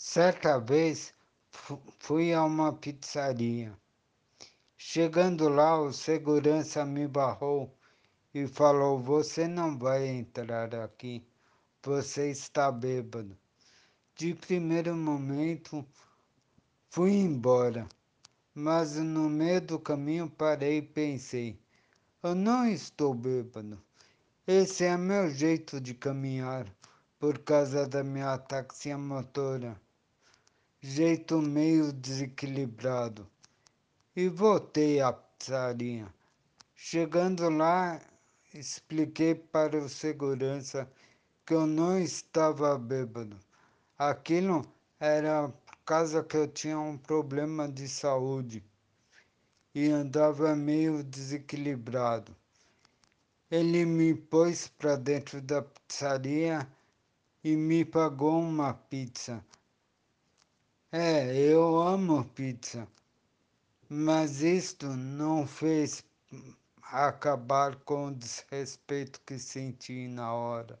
Certa vez fui a uma pizzaria. Chegando lá, o segurança me barrou e falou: Você não vai entrar aqui, você está bêbado. De primeiro momento, fui embora, mas no meio do caminho parei e pensei: Eu não estou bêbado. Esse é meu jeito de caminhar por causa da minha ataxia motora. Jeito meio desequilibrado. E voltei à pizzaria. Chegando lá, expliquei para o segurança que eu não estava bêbado. Aquilo era por causa que eu tinha um problema de saúde e andava meio desequilibrado. Ele me pôs para dentro da pizzaria e me pagou uma pizza. É, eu amo pizza, mas isto não fez acabar com o desrespeito que senti na hora.